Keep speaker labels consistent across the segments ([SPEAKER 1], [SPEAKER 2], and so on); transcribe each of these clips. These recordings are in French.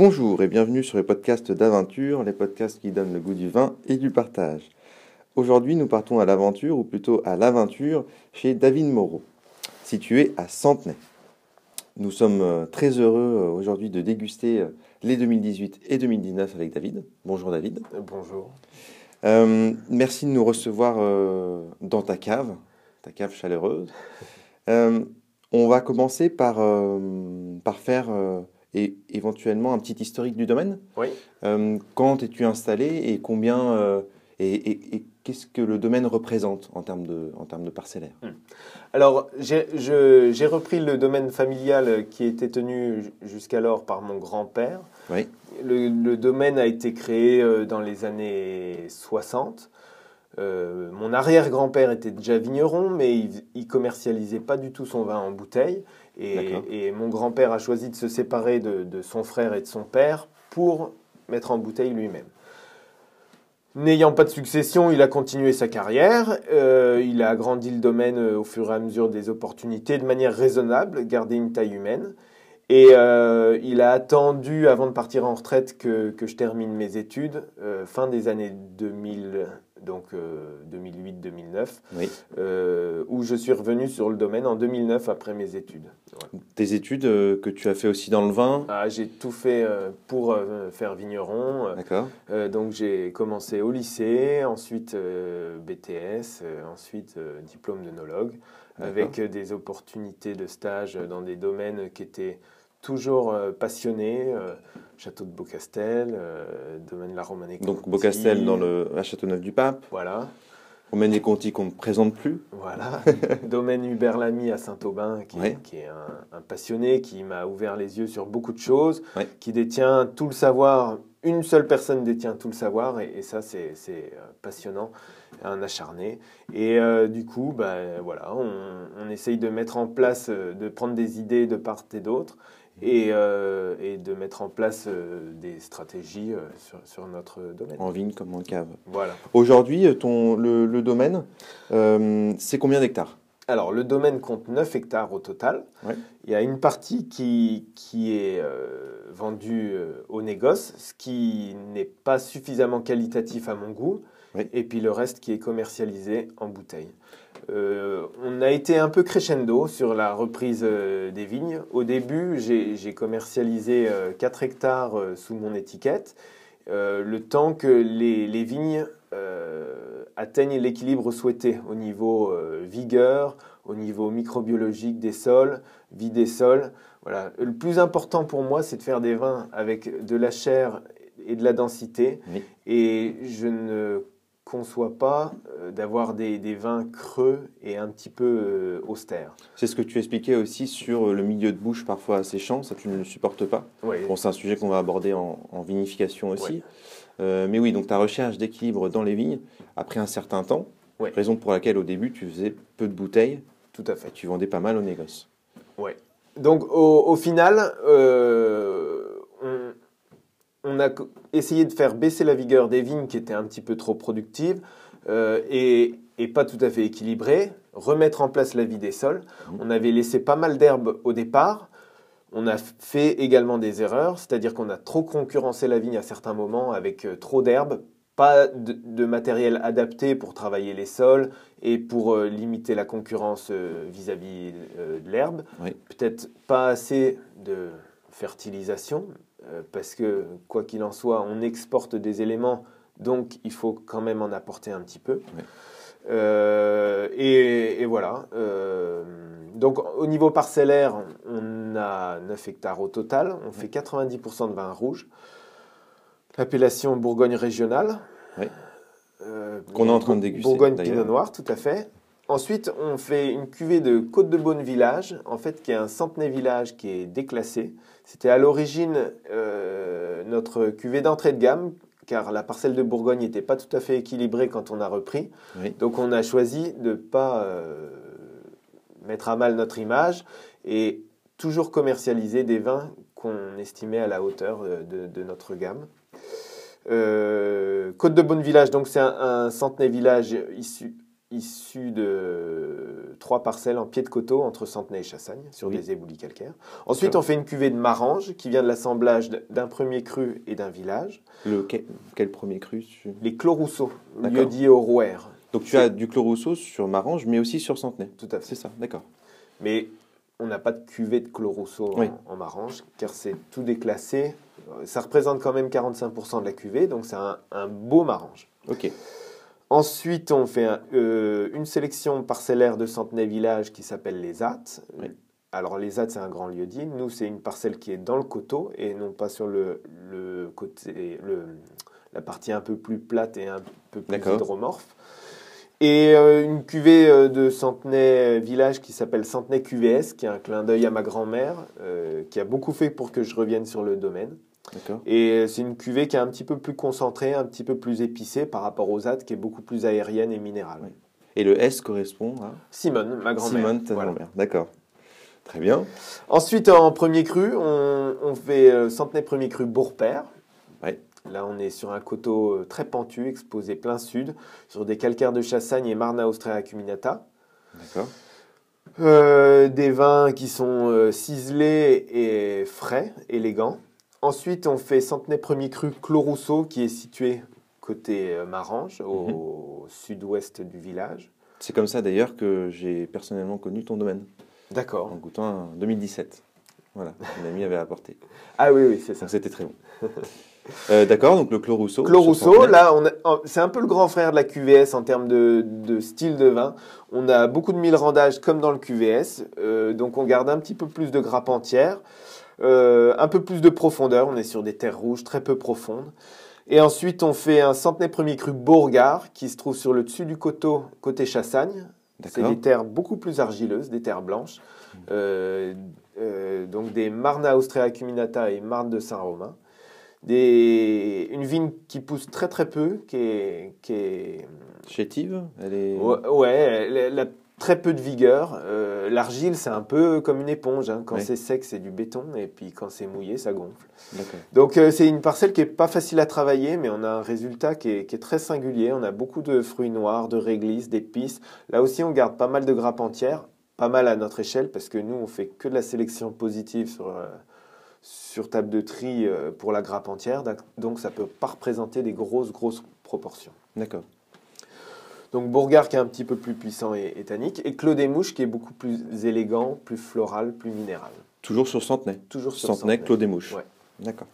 [SPEAKER 1] Bonjour et bienvenue sur les podcasts d'aventure, les podcasts qui donnent le goût du vin et du partage. Aujourd'hui, nous partons à l'aventure, ou plutôt à l'aventure, chez David Moreau, situé à Centenay. Nous sommes euh, très heureux euh, aujourd'hui de déguster euh, les 2018 et 2019 avec David. Bonjour David.
[SPEAKER 2] Bonjour.
[SPEAKER 1] merci de nous recevoir dans ta cave, ta cave chaleureuse. on va commencer par, par faire et éventuellement un petit historique du domaine.
[SPEAKER 2] Oui.
[SPEAKER 1] Euh, quand es-tu installé et combien euh, et, qu'est-ce que le domaine représente en termes de, en termes de parcellaire? Hmm.
[SPEAKER 2] Alors, j'ai repris le domaine familial qui était tenu jusqu'alors par mon grand-père.
[SPEAKER 1] Oui.
[SPEAKER 2] Le, domaine a été créé euh, dans les années 60. mon arrière-grand-père était déjà vigneron, mais il, il commercialisait pas du tout son vin en bouteille. Et, mon grand-père a choisi de se séparer de, son frère et de son père pour mettre en bouteille lui-même. N'ayant pas de succession, il a continué sa carrière. Euh, il a agrandi le domaine euh, au fur et à mesure des opportunités de manière raisonnable, garder une taille humaine. Et euh, il a attendu, avant de partir en retraite, que, que je termine mes études, fin des années 2000, donc 2008-2009,
[SPEAKER 1] euh,
[SPEAKER 2] euh, où je suis revenu sur le domaine en 2009 après mes études.
[SPEAKER 1] Tes études euh, que tu as fait aussi dans le vin?
[SPEAKER 2] Ah, J'ai tout fait pour faire vigneron.
[SPEAKER 1] D'accord.
[SPEAKER 2] donc j'ai commencé au lycée, ensuite BTS, ensuite diplôme d'œnologue, avec des opportunités de stage dans des domaines qui étaient toujours passionnés château de Beaucastel, euh, domaine de la Romanée.
[SPEAKER 1] Donc Beaucastel dans le à Châteauneuf-du-Pape.
[SPEAKER 2] Voilà.
[SPEAKER 1] Romaine et Conti qu'on ne présente plus.
[SPEAKER 2] Voilà. domaine Hubert Lamy à Saint-Aubin, qui, est un, passionné, qui m'a ouvert les yeux sur beaucoup de choses, qui détient tout le savoir. Une seule personne détient tout le savoir, et, ça, c'est euh, passionnant, un acharné. Et euh, du coup, ben, voilà, on, on, essaye de mettre en place, de prendre des idées de part et d'autre, et, euh, et, de mettre en place euh, des stratégies euh, sur, sur, notre domaine.
[SPEAKER 1] En vigne comme en cave.
[SPEAKER 2] Voilà.
[SPEAKER 1] Aujourd'hui, le, le domaine, c'est combien d'hectares?
[SPEAKER 2] Alors, le domaine compte 9 hectares au total. Il y a une partie qui, qui est vendue au négoce, ce qui n'est pas suffisamment qualitatif à mon goût, et puis le reste qui est commercialisé en bouteille. Euh, on a été un peu crescendo sur la reprise euh, des vignes. Au début, j'ai commercialisé 4 euh, hectares sous mon étiquette, le temps que les, vignes atteignent l'équilibre souhaité au niveau vigueur, au niveau microbiologique des sols, vie des sols. Voilà. Le plus important pour moi, c'est de faire des vins avec de la chair et de la densité. Et je ne conçoit pas euh, d'avoir des, vins creux et un petit peu euh, austères.
[SPEAKER 1] C'est ce que tu expliquais aussi sur euh, le milieu de bouche parfois asséchant, ça tu ne le supportes pas. Bon, c'est un sujet qu'on va aborder en, vinification aussi. mais oui, donc ta recherche d'équilibre dans les vignes, après un certain temps, raison pour laquelle au début tu faisais peu de bouteilles.
[SPEAKER 2] Tout à fait.
[SPEAKER 1] tu vendais pas mal au négoce.
[SPEAKER 2] Oui. Donc au, final, on, on a essayé de faire baisser la vigueur des vignes qui étaient un petit peu trop productives euh, et, pas tout à fait équilibrées, remettre en place la vie des sols. Mmh. On avait laissé pas mal d'herbes au départ. On a fait également des erreurs, c'est-à-dire qu'on a trop concurrencé la vigne à certains moments avec euh, trop d'herbes, pas de, matériel adapté pour travailler les sols et pour euh, limiter la concurrence vis-à-vis de l'herbe. Peut-être pas assez de fertilisation, euh, parce que quoi qu'il en soit, on exporte des éléments, donc il faut quand même en apporter un petit peu. Euh, et, voilà. Euh, donc au niveau parcellaire, on a 9 hectares au total, on fait 90% de vin rouge. L'appellation Bourgogne régionale.
[SPEAKER 1] Qu'on est en train de déguster.
[SPEAKER 2] Bourgogne Pinot Noir, tout à fait. Ensuite, on fait une cuvée de Côte de Beaune Village, en fait, qui est un centenaire village qui est déclassé. C'était à l'origine euh, notre cuvée d'entrée de gamme, car la parcelle de Bourgogne n'était pas tout à fait équilibrée quand on a repris. Donc, on a choisi de ne pas euh, mettre à mal notre image et toujours commercialiser des vins qu'on estimait à la hauteur de, notre gamme. Euh, Côte de Beaune Village, donc c'est un, un centenaire village issu issu de trois parcelles en pied de coteau entre Centenay et Chassagne, sur
[SPEAKER 1] Oui.
[SPEAKER 2] des éboulis calcaires. Ensuite, on fait une cuvée de Marange qui vient de l'assemblage d'un premier cru et d'un village.
[SPEAKER 1] Le, quel, quel premier cru tu-
[SPEAKER 2] Les Clos-Rousseau, lieu dit au Rouer.
[SPEAKER 1] Donc tu as du chlorousseau sur Marange, mais aussi sur Centenay.
[SPEAKER 2] Tout à fait.
[SPEAKER 1] C'est ça, d'accord.
[SPEAKER 2] Mais on n'a pas de cuvée de Clos-Rousseau
[SPEAKER 1] Oui.
[SPEAKER 2] en, en Marange, car c'est tout déclassé. Ça représente quand même 45% de la cuvée, donc c'est un, un beau Marange.
[SPEAKER 1] Ok.
[SPEAKER 2] Ensuite, on fait un- euh, une sélection parcellaire de Centenay Village qui s'appelle les Attes.
[SPEAKER 1] Oui.
[SPEAKER 2] Alors, les Attes, c'est un grand lieu dit. Nous, c'est une parcelle qui est dans le coteau et non pas sur le, le côté, le, la partie un peu plus plate et un peu plus hydromorphe. Et euh, une cuvée euh, de Centenay Village qui s'appelle Centenay QVS, qui est un clin d'œil à ma grand-mère, euh, qui a beaucoup fait pour que je revienne sur le domaine. Et euh, c'est une cuvée qui est un petit peu plus concentrée, un petit peu plus épicée par rapport aux AT, qui est beaucoup plus aérienne et minérale.
[SPEAKER 1] Oui. Et le S correspond à?
[SPEAKER 2] Simone, ma grand-mère.
[SPEAKER 1] Simone, ta
[SPEAKER 2] Voilà.
[SPEAKER 1] grand-mère. D'accord. Très bien.
[SPEAKER 2] Ensuite, en premier cru, on, on fait euh, Centenay premier cru Bourpère.
[SPEAKER 1] Ouais.
[SPEAKER 2] Là, on est sur un coteau euh, très pentu, exposé plein sud, sur des calcaires de Chassagne et Marna Austria Acuminata.
[SPEAKER 1] D'accord.
[SPEAKER 2] Euh, des vins qui sont euh, ciselés et frais, élégants. Ensuite, on fait Centenay Premier Cru Clos Rousseau, qui est situé côté euh, Marange, au sud-ouest du village.
[SPEAKER 1] C'est comme ça d'ailleurs que j'ai personnellement connu ton domaine, en
[SPEAKER 2] D'accord.
[SPEAKER 1] goûtant en 2017. Voilà, une amie avait apporté.
[SPEAKER 2] Ah oui, oui, c'est ça.
[SPEAKER 1] C'était très bon. Euh, D'accord, donc le Clos Rousseau.
[SPEAKER 2] Clos Rousseau, là, c'est un peu le grand frère de la QVS en termes de, de style de vin. On a beaucoup de mille rendages comme dans le QVS, euh, donc on garde un petit peu plus de grappe entière, euh, un peu plus de profondeur. On est sur des terres rouges très peu profondes. Et ensuite, on fait un centenaire premier cru Beauregard qui se trouve sur le dessus du coteau, côté Chassagne. C'est des terres beaucoup plus argileuses, des terres blanches. Euh, euh, donc des Marna Austria Acuminata et Marne de Saint-Romain. Des, une vigne qui pousse très très peu, qui est, qui est
[SPEAKER 1] Chétive, elle est.
[SPEAKER 2] ouais, très peu de vigueur. Euh, L'argile, c'est un peu comme une éponge. hein. Quand
[SPEAKER 1] Oui.
[SPEAKER 2] c'est sec, c'est du béton, et puis quand c'est mouillé, ça gonfle. Donc euh, c'est une parcelle qui est pas facile à travailler, mais on a un résultat qui est, qui est très singulier. On a beaucoup de fruits noirs, de réglisses, d'épices. Là aussi, on garde pas mal de grappes entières, pas mal à notre échelle, parce que nous, on fait que de la sélection positive sur, euh, sur table de tri pour la grappe entière. Donc ça peut pas représenter des grosses, grosses proportions.
[SPEAKER 1] D'accord.
[SPEAKER 2] Donc Bourgard qui est un petit peu plus puissant et, et tannique, et Clos des Mouches qui est beaucoup plus élégant, plus floral, plus minéral.
[SPEAKER 1] Toujours sur Centenay.
[SPEAKER 2] Toujours sur
[SPEAKER 1] Centenay,
[SPEAKER 2] Centenay.
[SPEAKER 1] Clos des Mouches.
[SPEAKER 2] Ouais.
[SPEAKER 1] D'accord.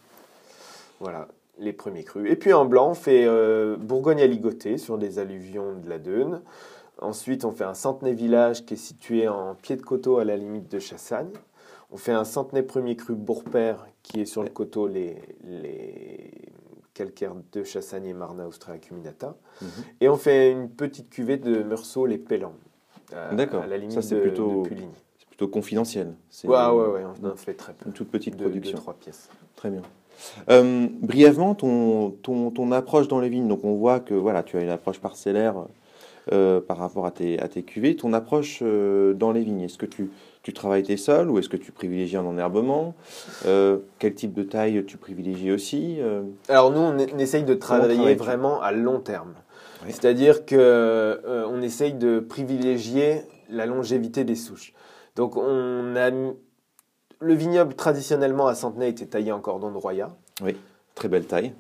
[SPEAKER 2] Voilà, les premiers crus. Et puis en blanc, on fait euh, Bourgogne à ligoter sur des alluvions de la Deune. Ensuite, on fait un Centenay village qui est situé en pied de coteau à la limite de Chassagne. On fait un Centenay premier cru Bourpère qui est sur le coteau les, les calcaires de Chassagne et Marna Austria Acuminata.
[SPEAKER 1] Mhm.
[SPEAKER 2] Et on fait une petite cuvée de Meursault les Pellants. à-
[SPEAKER 1] D'accord.
[SPEAKER 2] À la limite
[SPEAKER 1] Ça, c'est plutôt-. C'est plutôt confidentiel.
[SPEAKER 2] Ouais, ouais, ouais, on en fait très peu.
[SPEAKER 1] une toute petite production.
[SPEAKER 2] trois pièces.
[SPEAKER 1] Très bien. Euh, brièvement, ton, ton, ton approche dans les vignes. Donc, on voit que voilà, tu as une approche parcellaire euh, par rapport à tes, à tes cuvées. Ton approche euh, dans les vignes, est-ce que tu, tu travailles tes sols ou est-ce que tu privilégies un enherbement? Euh, Quel type de taille tu privilégies aussi Euh,
[SPEAKER 2] Alors nous, on, on essaye de travailler vraiment à long terme.
[SPEAKER 1] Oui.
[SPEAKER 2] C'est-à-dire que euh, on essaye de privilégier la longévité des souches. Donc on a le vignoble traditionnellement à Centenay était taillé en cordon de Roya.
[SPEAKER 1] Très belle taille,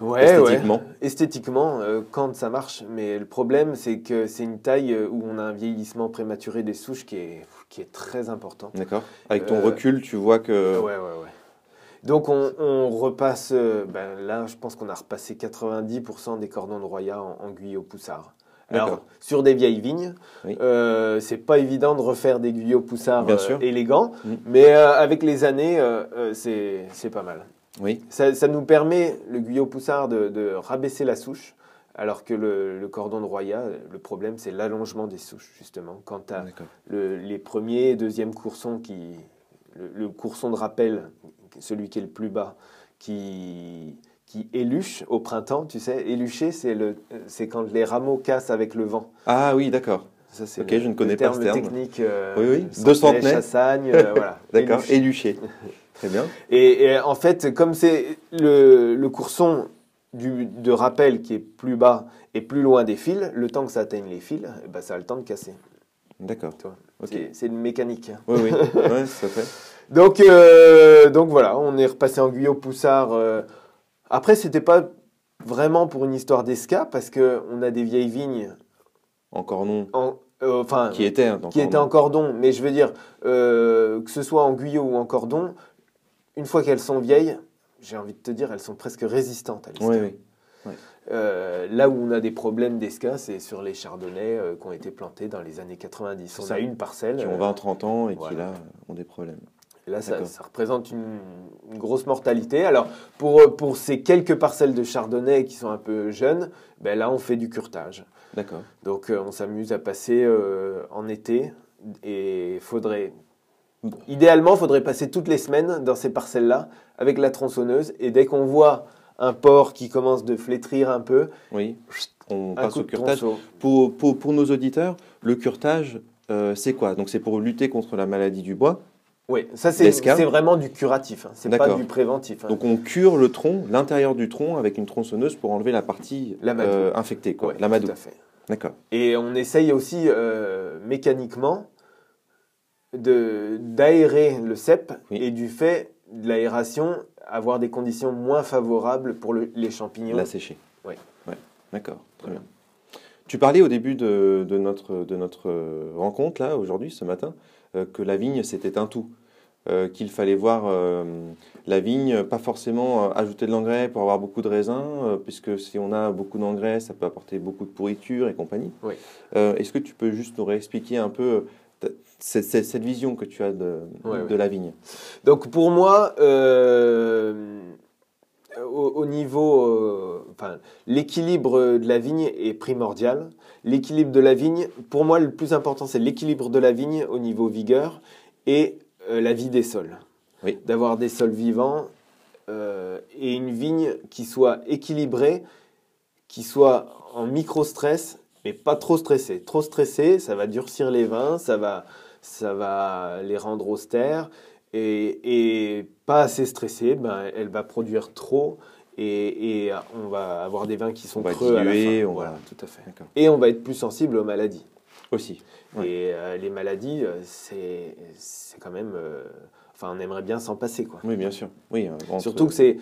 [SPEAKER 2] Ouais,
[SPEAKER 1] esthétiquement.
[SPEAKER 2] ouais. Esthétiquement, euh, quand ça marche. Mais le problème, c'est que c'est une taille où on a un vieillissement prématuré des souches qui est, qui est très important.
[SPEAKER 1] D'accord Avec ton
[SPEAKER 2] Euh,
[SPEAKER 1] recul, tu vois que.
[SPEAKER 2] Ouais, ouais, ouais. Donc on, on repasse, euh, ben là je pense qu'on a repassé 90% des cordons de Roya en, en guyot poussard. Alors sur des vieilles vignes,
[SPEAKER 1] Oui.
[SPEAKER 2] euh, c'est pas évident de refaire des guyots poussards
[SPEAKER 1] Bien
[SPEAKER 2] euh, élégants,
[SPEAKER 1] Mm.
[SPEAKER 2] mais euh, avec les années c'est c'est pas mal.
[SPEAKER 1] Oui,
[SPEAKER 2] Ça, ça nous permet, le guyot poussard, de, de rabaisser la souche, alors que le, le cordon de Roya, le problème c'est l'allongement des souches justement. Quand tu as
[SPEAKER 1] d'accord.
[SPEAKER 2] le- les premiers et deuxièmes coursons qui. Le, le courson de rappel, celui qui est le plus bas, qui, qui éluche au printemps, tu sais. Élucher, c'est quand les rameaux cassent avec le vent.
[SPEAKER 1] Ah oui, d'accord.
[SPEAKER 2] Ça, c'est
[SPEAKER 1] Ok,
[SPEAKER 2] le,
[SPEAKER 1] je ne connais pas ce terme.
[SPEAKER 2] technique. euh,
[SPEAKER 1] Oui, oui. De Centenay.
[SPEAKER 2] Chassagne, euh, voilà.
[SPEAKER 1] D'accord.
[SPEAKER 2] Élucher.
[SPEAKER 1] Éluché. Très bien.
[SPEAKER 2] Et, et en fait, comme c'est le, le courson du, de rappel qui est plus bas et plus loin des fils, le temps que ça atteigne les fils, eh ben, ça a le temps de casser.
[SPEAKER 1] D'accord.
[SPEAKER 2] C'est- une mécanique.
[SPEAKER 1] Oui, oui, ouais, ça fait.
[SPEAKER 2] Donc, euh, donc voilà, on est repassé en Guyot Poussard. euh. Après, c'était pas vraiment pour une histoire d'esca parce que on a des vieilles vignes,
[SPEAKER 1] Encore non.
[SPEAKER 2] en, euh, enfin,
[SPEAKER 1] Qui était, hein,
[SPEAKER 2] qui étaient en cordon. Mais je veux dire, euh, que ce soit en Guyot ou en cordon, une fois qu'elles sont vieilles, j'ai envie de te dire, elles sont presque résistantes à l'esca.
[SPEAKER 1] Oui, oui.
[SPEAKER 2] Euh, là où on a des problèmes d'esca, c'est sur les chardonnays euh, qui ont été plantés dans les années 90.
[SPEAKER 1] C'est
[SPEAKER 2] On
[SPEAKER 1] ça.
[SPEAKER 2] a une parcelle.
[SPEAKER 1] Qui ont
[SPEAKER 2] euh,
[SPEAKER 1] 20, 30 ans et qui là ont des problèmes.
[SPEAKER 2] Et Là, ça, représente une, une grosse mortalité. Alors, pour, pour ces quelques parcelles de chardonnay qui sont un peu jeunes, ben là, on fait du curtage.
[SPEAKER 1] D'accord.
[SPEAKER 2] Donc, euh, on s'amuse à passer euh, en été. Et faudrait. Idéalement, il faudrait passer toutes les semaines dans ces parcelles-là avec la tronçonneuse. Et dès qu'on voit un porc qui commence de flétrir un peu,
[SPEAKER 1] Oui. On passe au curtage. Pour, pour, pour nos auditeurs, le curtage, euh, c'est quoi? Donc c'est pour lutter contre la maladie du bois?
[SPEAKER 2] Oui, ça, c'est vraiment du curatif. hein. C'est pas du préventif. hein.
[SPEAKER 1] Donc on cure le tronc, l'intérieur du tronc avec une tronçonneuse pour enlever la partie euh, infectée, quoi.
[SPEAKER 2] Ouais. Tout à fait.
[SPEAKER 1] D'accord.
[SPEAKER 2] Et on essaye aussi euh, mécaniquement d'aérer le cep
[SPEAKER 1] Oui.
[SPEAKER 2] et du fait de l'aération, avoir des conditions moins favorables pour le- les champignons.
[SPEAKER 1] La sécher.
[SPEAKER 2] Ouais.
[SPEAKER 1] Ouais. D'accord. Très bien. Tu parlais au début de, de notre, de notre euh, rencontre, là, aujourd'hui, ce matin, euh, que la vigne, c'était un tout. Euh, qu'il fallait voir euh, la vigne, pas forcément ajouter de l'engrais pour avoir beaucoup de raisins, puisque si on a beaucoup d'engrais, ça peut apporter beaucoup de pourriture et compagnie.
[SPEAKER 2] Oui.
[SPEAKER 1] Est-ce que tu peux juste nous réexpliquer un peu ta- cette, vision que tu as de,
[SPEAKER 2] Ouais,
[SPEAKER 1] de
[SPEAKER 2] ouais.
[SPEAKER 1] la vigne
[SPEAKER 2] Donc pour moi, euh, au, au niveau, euh, enfin, l'équilibre de la vigne est primordial. L'équilibre de la vigne, pour moi, le plus important, c'est l'équilibre de la vigne au niveau vigueur et euh, la vie des sols.
[SPEAKER 1] Oui.
[SPEAKER 2] D'avoir des sols vivants et une vigne qui soit équilibrée, qui soit en micro-stress, mais pas trop stressée. Trop stressée, ça va durcir les vins, ça va, ça va les rendre austères. Et, et pas assez stressée, ben, elle va produire trop et, et on va avoir des vins qui sont
[SPEAKER 1] On va
[SPEAKER 2] creux à la
[SPEAKER 1] diluer,
[SPEAKER 2] fin.
[SPEAKER 1] on
[SPEAKER 2] Voilà,
[SPEAKER 1] va-
[SPEAKER 2] tout à fait.
[SPEAKER 1] D'accord.
[SPEAKER 2] Et on va être plus sensible aux maladies.
[SPEAKER 1] Aussi. Ouais.
[SPEAKER 2] Et euh, les maladies, euh, c'est quand même... euh, Enfin, on aimerait bien s'en passer, quoi.
[SPEAKER 1] Oui, bien sûr. Oui, entre-
[SPEAKER 2] Surtout que c'est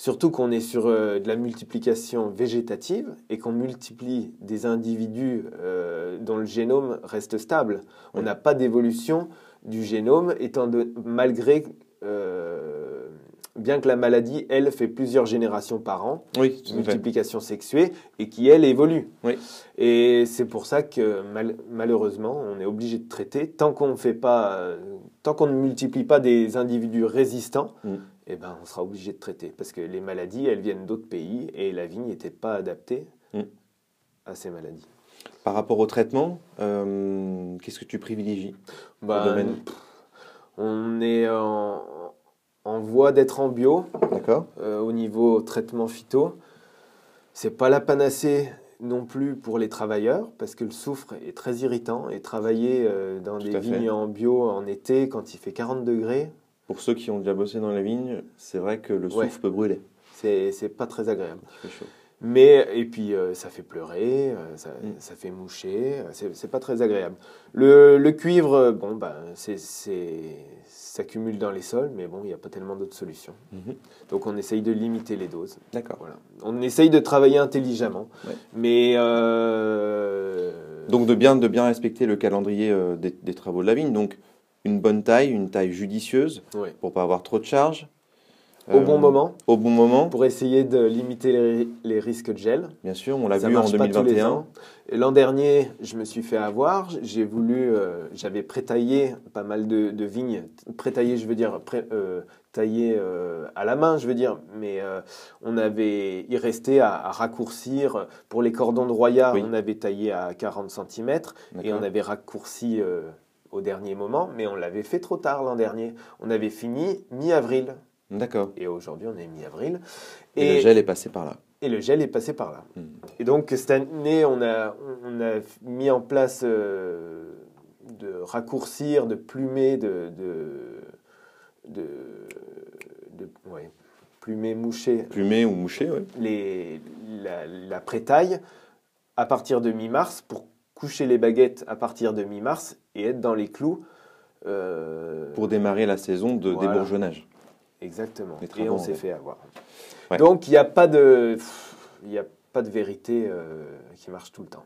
[SPEAKER 2] surtout qu'on est sur euh, de la multiplication végétative et qu'on multiplie des individus euh, dont le génome reste stable. On n'a pas d'évolution du génome, étant de, malgré euh, bien que la maladie, elle, fait plusieurs générations par an,
[SPEAKER 1] Oui,
[SPEAKER 2] multiplication sexuée, et qui, elle, évolue.
[SPEAKER 1] Oui.
[SPEAKER 2] Et c'est pour ça que mal- malheureusement, on est obligé de traiter tant qu'on ne fait pas, tant qu'on ne multiplie pas des individus résistants.
[SPEAKER 1] Mm.
[SPEAKER 2] Eh ben, on sera obligé de traiter parce que les maladies, elles viennent d'autres pays et la vigne n'était pas adaptée
[SPEAKER 1] Mm.
[SPEAKER 2] à ces maladies.
[SPEAKER 1] Par rapport au traitement, euh, qu'est-ce que tu privilégies
[SPEAKER 2] Ben,
[SPEAKER 1] domaine.
[SPEAKER 2] pff, on est en, en voie d'être en bio. Euh, au niveau traitement phyto. C'est pas la panacée non plus pour les travailleurs parce que le soufre est très irritant et travailler euh, dans
[SPEAKER 1] Tout
[SPEAKER 2] des vignes en bio en été quand il fait 40 degrés,
[SPEAKER 1] Pour ceux qui ont déjà bossé dans la vigne, c'est vrai que le
[SPEAKER 2] Ouais.
[SPEAKER 1] souffle peut brûler.
[SPEAKER 2] c'est pas très agréable.
[SPEAKER 1] Chaud.
[SPEAKER 2] Mais, et puis euh, ça fait pleurer, euh, ça,
[SPEAKER 1] Mm.
[SPEAKER 2] ça fait moucher, euh, c'est pas très agréable. Le, le cuivre, bon, ben, c'est- c'est- ça cumule dans les sols, mais bon, il n'y a pas tellement d'autres solutions.
[SPEAKER 1] Mhm.
[SPEAKER 2] Donc on essaye de limiter les doses.
[SPEAKER 1] D'accord.
[SPEAKER 2] Voilà. On essaye de travailler intelligemment,
[SPEAKER 1] Ouais.
[SPEAKER 2] mais euh,
[SPEAKER 1] Donc de bien, de bien respecter le calendrier des, des travaux de la vigne. Donc une bonne taille, une taille judicieuse pour pas avoir trop de charge.
[SPEAKER 2] au
[SPEAKER 1] Euh,
[SPEAKER 2] bon moment
[SPEAKER 1] Au bon moment,
[SPEAKER 2] pour essayer de limiter les, les risques de gel.
[SPEAKER 1] bien sûr, on l'a vu en
[SPEAKER 2] marche pas tous les
[SPEAKER 1] 2021.
[SPEAKER 2] ans. Et L'an dernier, je me suis fait avoir. J'ai voulu, euh, j'avais prétaillé pas mal de, de vignes. Prétaillé, je veux dire, pré- euh, taillé euh, à la main, je veux dire. Mais euh, on avait, il restait à, à raccourcir. Pour les cordons de Roya,
[SPEAKER 1] Oui.
[SPEAKER 2] on avait taillé à 40 cm et on avait raccourci euh, au dernier moment. Mais on l'avait fait trop tard l'an dernier. On avait fini mi-avril.
[SPEAKER 1] D'accord.
[SPEAKER 2] Et aujourd'hui, on est mi-avril.
[SPEAKER 1] Et, le gel est passé par là.
[SPEAKER 2] Et le gel est passé par là.
[SPEAKER 1] Hmm.
[SPEAKER 2] Et donc cette année, on a, on a mis en place euh, de raccourcir, de plumer, de, de, de, de- ouais, plumé, mouché,
[SPEAKER 1] Plumé ou mouché, oui.
[SPEAKER 2] les, la, la prétaille à partir de mi-mars pour coucher les baguettes à partir de mi-mars et être dans les clous. euh,
[SPEAKER 1] Pour démarrer la saison de
[SPEAKER 2] Voilà.
[SPEAKER 1] débourgeonnage.
[SPEAKER 2] Exactement. Et on s'est fait avoir.
[SPEAKER 1] Ouais.
[SPEAKER 2] Donc il n'y a pas de, il a pas de vérité euh, qui marche tout le temps.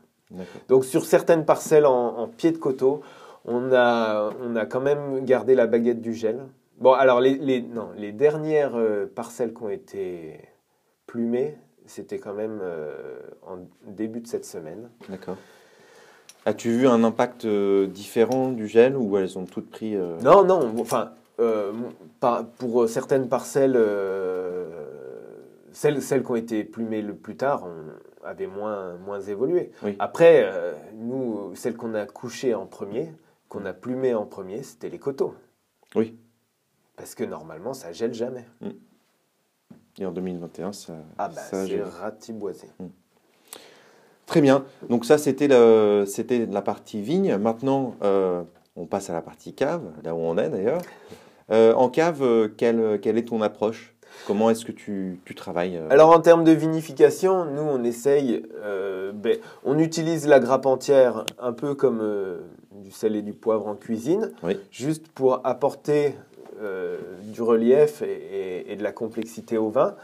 [SPEAKER 2] Donc sur certaines parcelles en, en pied de coteau, on a, on a quand même gardé la baguette du gel. Bon, alors les, les- non, les dernières euh, parcelles qui ont été plumées, c'était quand même euh, en début de cette semaine.
[SPEAKER 1] D'accord. As-tu vu un impact euh, différent du gel ou elles ont toutes pris euh,
[SPEAKER 2] Non, non, enfin, euh, par- pour certaines parcelles, euh, celles, celles qui ont été plumées le plus tard on, avaient moins, moins évolué.
[SPEAKER 1] Oui.
[SPEAKER 2] Après, euh, nous, celles qu'on a couchées en premier, qu'on a plumées en premier, c'était les coteaux.
[SPEAKER 1] Oui.
[SPEAKER 2] Parce que normalement, ça gèle jamais.
[SPEAKER 1] Et en 2021, ça.
[SPEAKER 2] Ah bah,
[SPEAKER 1] ça
[SPEAKER 2] c'est ratiboisé.
[SPEAKER 1] Très bien. Donc ça, c'était la partie vigne. Maintenant, euh, on passe à la partie cave, là où on est d'ailleurs. Euh, en cave, euh, quelle, quelle est ton approche? Comment est-ce que tu, tu travailles
[SPEAKER 2] Alors en termes de vinification, nous on essaye, ben, on utilise la grappe entière un peu comme du sel et du poivre en cuisine,
[SPEAKER 1] Oui.
[SPEAKER 2] juste pour apporter du relief et, et- et de la complexité au vin.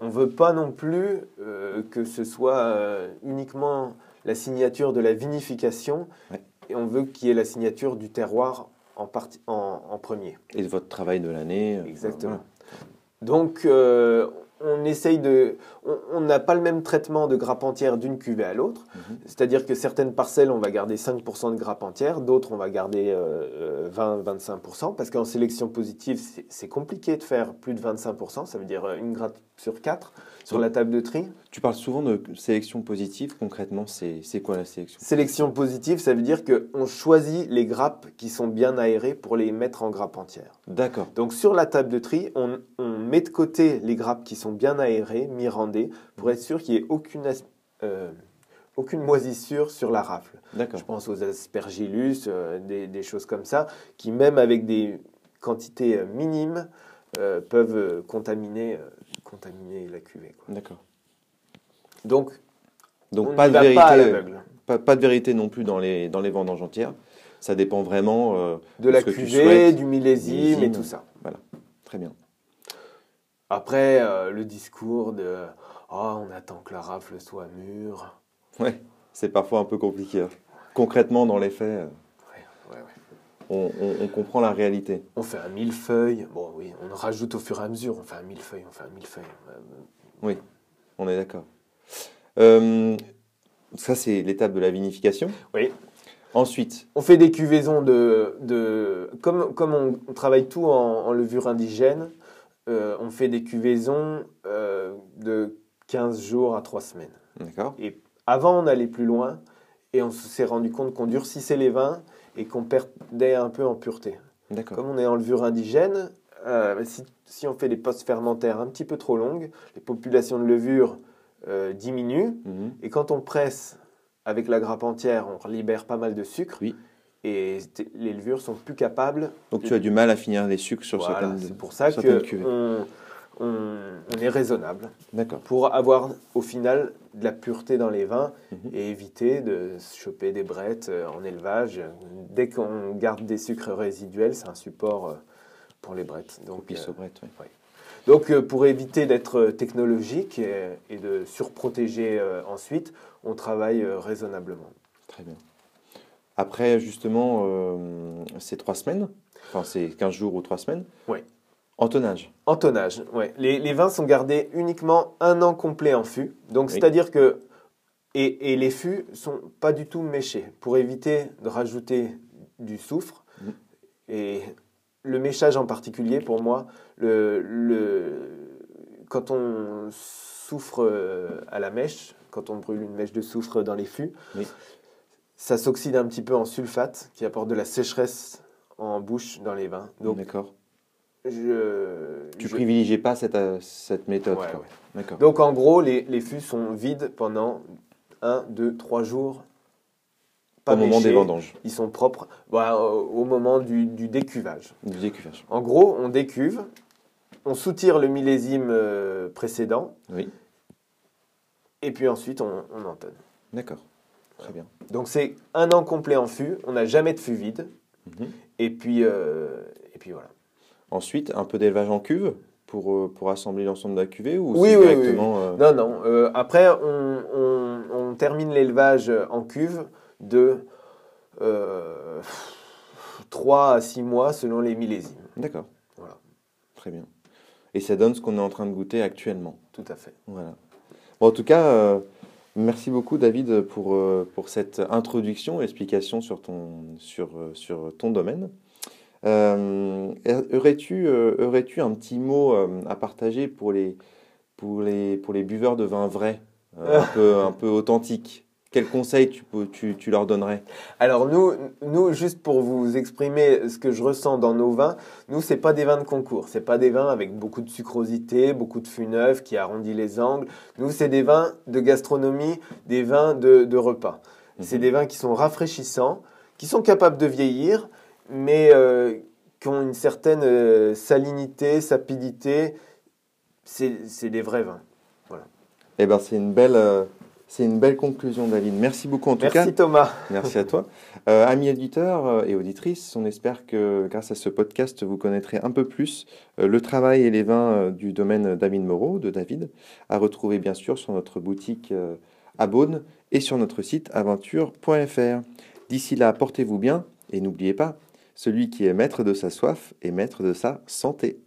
[SPEAKER 2] On ne veut pas non plus euh, que ce soit euh, uniquement la signature de la vinification,
[SPEAKER 1] Ouais.
[SPEAKER 2] et on veut qu'il y ait la signature du terroir en, partie, en, en premier.
[SPEAKER 1] Et de votre travail de l'année euh,
[SPEAKER 2] Exactement.
[SPEAKER 1] voilà.
[SPEAKER 2] Donc, euh, on essaye de. On- n'a pas le même traitement de grappe entière d'une cuvée à l'autre.
[SPEAKER 1] Mhm.
[SPEAKER 2] C'est-à-dire que certaines parcelles, on va garder 5% de grappe entière, d'autres, on va garder euh, 20-25%, parce qu'en sélection positive, c'est- compliqué de faire plus de 25%, ça veut dire euh, une grappe sur 4 sur
[SPEAKER 1] Donc-
[SPEAKER 2] la table de tri.
[SPEAKER 1] Tu parles souvent de sélection positive. Concrètement, c'est c'est quoi la sélection
[SPEAKER 2] Sélection positive, ça veut dire qu'on choisit les grappes qui sont bien aérées pour les mettre en grappe entière.
[SPEAKER 1] D'accord.
[SPEAKER 2] Donc sur la table de tri, on, on met de côté les grappes qui sont bien aérées, mirandées, pour être sûr qu'il n'y ait aucune, euh, aucune moisissure sur la rafle.
[SPEAKER 1] D'accord.
[SPEAKER 2] Je pense aux aspergillus, euh, des, des choses comme ça, qui même avec des quantités euh, minimes euh, peuvent contaminer, contaminer la cuvée.
[SPEAKER 1] D'accord.
[SPEAKER 2] Donc,
[SPEAKER 1] Donc
[SPEAKER 2] on
[SPEAKER 1] pas de
[SPEAKER 2] va
[SPEAKER 1] vérité.
[SPEAKER 2] l'aveugle.
[SPEAKER 1] Pas, pas de vérité non plus dans les dans les vendanges entières. Ça dépend vraiment.
[SPEAKER 2] De la cuvée, du millésime et tout ça.
[SPEAKER 1] Très bien.
[SPEAKER 2] Après, euh, le discours de « Oh, on attend que la rafle soit mûre ».
[SPEAKER 1] Ouais. C'est parfois un peu compliqué. hein. Concrètement, dans les faits, euh,
[SPEAKER 2] Ouais, ouais, ouais.
[SPEAKER 1] on, on- on comprend la réalité.
[SPEAKER 2] On fait un millefeuille. Bon, oui, on rajoute au fur et à mesure. On fait un millefeuille, on fait un millefeuille. Euh,
[SPEAKER 1] On est d'accord. Euh, ça, c'est l'étape de la vinification.
[SPEAKER 2] Oui.
[SPEAKER 1] Ensuite,
[SPEAKER 2] On fait des cuvaisons de. de comme, comme on, on travaille tout en, en levure indigène, euh, on fait des cuvaisons euh, de 15 jours à 3 semaines.
[SPEAKER 1] d'accord.
[SPEAKER 2] Avant, on allait plus loin et on s'est rendu compte qu'on durcissait les vins et qu'on perdait un peu en pureté.
[SPEAKER 1] D'accord.
[SPEAKER 2] Comme on est en levure indigène, euh, si, si on fait des postes fermentaires un petit peu trop longues, les populations de levure euh, diminuent.
[SPEAKER 1] Mhm.
[SPEAKER 2] Et quand on presse avec la grappe entière, on libère pas mal de sucre.
[SPEAKER 1] Oui.
[SPEAKER 2] Et t- les levures sont plus capables.
[SPEAKER 1] Donc tu as du mal à finir les sucres sur
[SPEAKER 2] Voilà,
[SPEAKER 1] certaines.
[SPEAKER 2] c'est pour ça que. On, est raisonnable
[SPEAKER 1] D'accord.
[SPEAKER 2] pour avoir au final de la pureté dans les vins
[SPEAKER 1] Mhm.
[SPEAKER 2] et éviter de choper des brettes euh, en élevage. Dès qu'on garde des sucres résiduels, c'est un support euh, pour les brettes. Donc, euh,
[SPEAKER 1] ouais.
[SPEAKER 2] donc euh, pour éviter d'être technologique et, et de surprotéger euh, ensuite, on travaille raisonnablement.
[SPEAKER 1] Très bien. Après, justement, ces trois semaines, enfin, c'est 15 jours ou trois semaines.
[SPEAKER 2] Oui.
[SPEAKER 1] En tonnage.
[SPEAKER 2] En tonnage, ouais. Les, les vins sont gardés uniquement un an complet en fût. Donc,
[SPEAKER 1] Oui.
[SPEAKER 2] c'est-à-dire que. Et, et les fûts sont pas du tout méchés pour éviter de rajouter du soufre.
[SPEAKER 1] Mhm.
[SPEAKER 2] Et le méchage en particulier, pour moi, le, le, quand on souffre euh, à la mèche, quand on brûle une mèche de soufre dans les fûts,
[SPEAKER 1] Oui.
[SPEAKER 2] ça s'oxyde un petit peu en sulfate qui apporte de la sécheresse en bouche dans les vins. Donc,
[SPEAKER 1] D'accord.
[SPEAKER 2] Je,
[SPEAKER 1] Tu
[SPEAKER 2] je-
[SPEAKER 1] privilégies pas cette, euh, cette méthode.
[SPEAKER 2] Ouais, ouais. Donc en gros, les, les fûts sont vides pendant 1, 2, 3 jours. Pas
[SPEAKER 1] Au moment des vendanges,
[SPEAKER 2] Ils sont propres bah, au, moment du, du décuvage.
[SPEAKER 1] du décuvage.
[SPEAKER 2] En gros, on décuve on soutire le millésime euh, précédent.
[SPEAKER 1] Oui.
[SPEAKER 2] Et puis ensuite, on, on entonne.
[SPEAKER 1] D'accord. Très bien.
[SPEAKER 2] Donc c'est un an complet en fût. On n'a jamais de fût vide.
[SPEAKER 1] Mhm.
[SPEAKER 2] Et puis, euh, et puis voilà.
[SPEAKER 1] Ensuite, un peu d'élevage en cuve pour, euh, pour assembler l'ensemble de la cuvée ou
[SPEAKER 2] Oui, oui,
[SPEAKER 1] directement euh,
[SPEAKER 2] Non, non. euh, après, on, on- on termine l'élevage en cuve de 3 à 6 mois selon les millésimes.
[SPEAKER 1] D'accord.
[SPEAKER 2] Voilà.
[SPEAKER 1] Très bien. Et ça donne ce qu'on est en train de goûter actuellement.
[SPEAKER 2] Tout à fait.
[SPEAKER 1] Voilà. Bon, en tout cas, euh, merci beaucoup David pour, euh, pour cette introduction, explication sur ton, sur, euh, sur ton domaine. Euh, aurais-tu, euh, aurais-tu un petit mot euh, à partager pour les, pour les, pour les buveurs de vin vrai, un, peu, un peu authentique? Quel conseil tu, tu, tu leur donnerais?
[SPEAKER 2] Alors nous, nous, juste pour vous exprimer ce que je ressens dans nos vins, nous, c'est pas des vins de concours. C'est pas des vins avec beaucoup de sucrosité, beaucoup de fût neuf qui arrondit les angles. Nous, c'est des vins de gastronomie, des vins de, de repas. C'est
[SPEAKER 1] Mhm.
[SPEAKER 2] des vins qui sont rafraîchissants, qui sont capables de vieillir, mais euh, qui ont une certaine euh, salinité, sapidité. C'est des vrais vins.
[SPEAKER 1] Eh ben, c'est une belle, euh, c'est une belle conclusion, David. Merci beaucoup en tout cas.
[SPEAKER 2] Merci Thomas.
[SPEAKER 1] Merci à toi. Amis auditeurs et auditrices, on espère que grâce à ce podcast, vous connaîtrez un peu plus le travail et les vins du domaine David Moreau, de David, à retrouver bien sûr sur notre boutique à Beaune et sur notre site aventure.fr. D'ici là, portez-vous bien et n'oubliez pas, celui qui est maître de sa soif est maître de sa santé.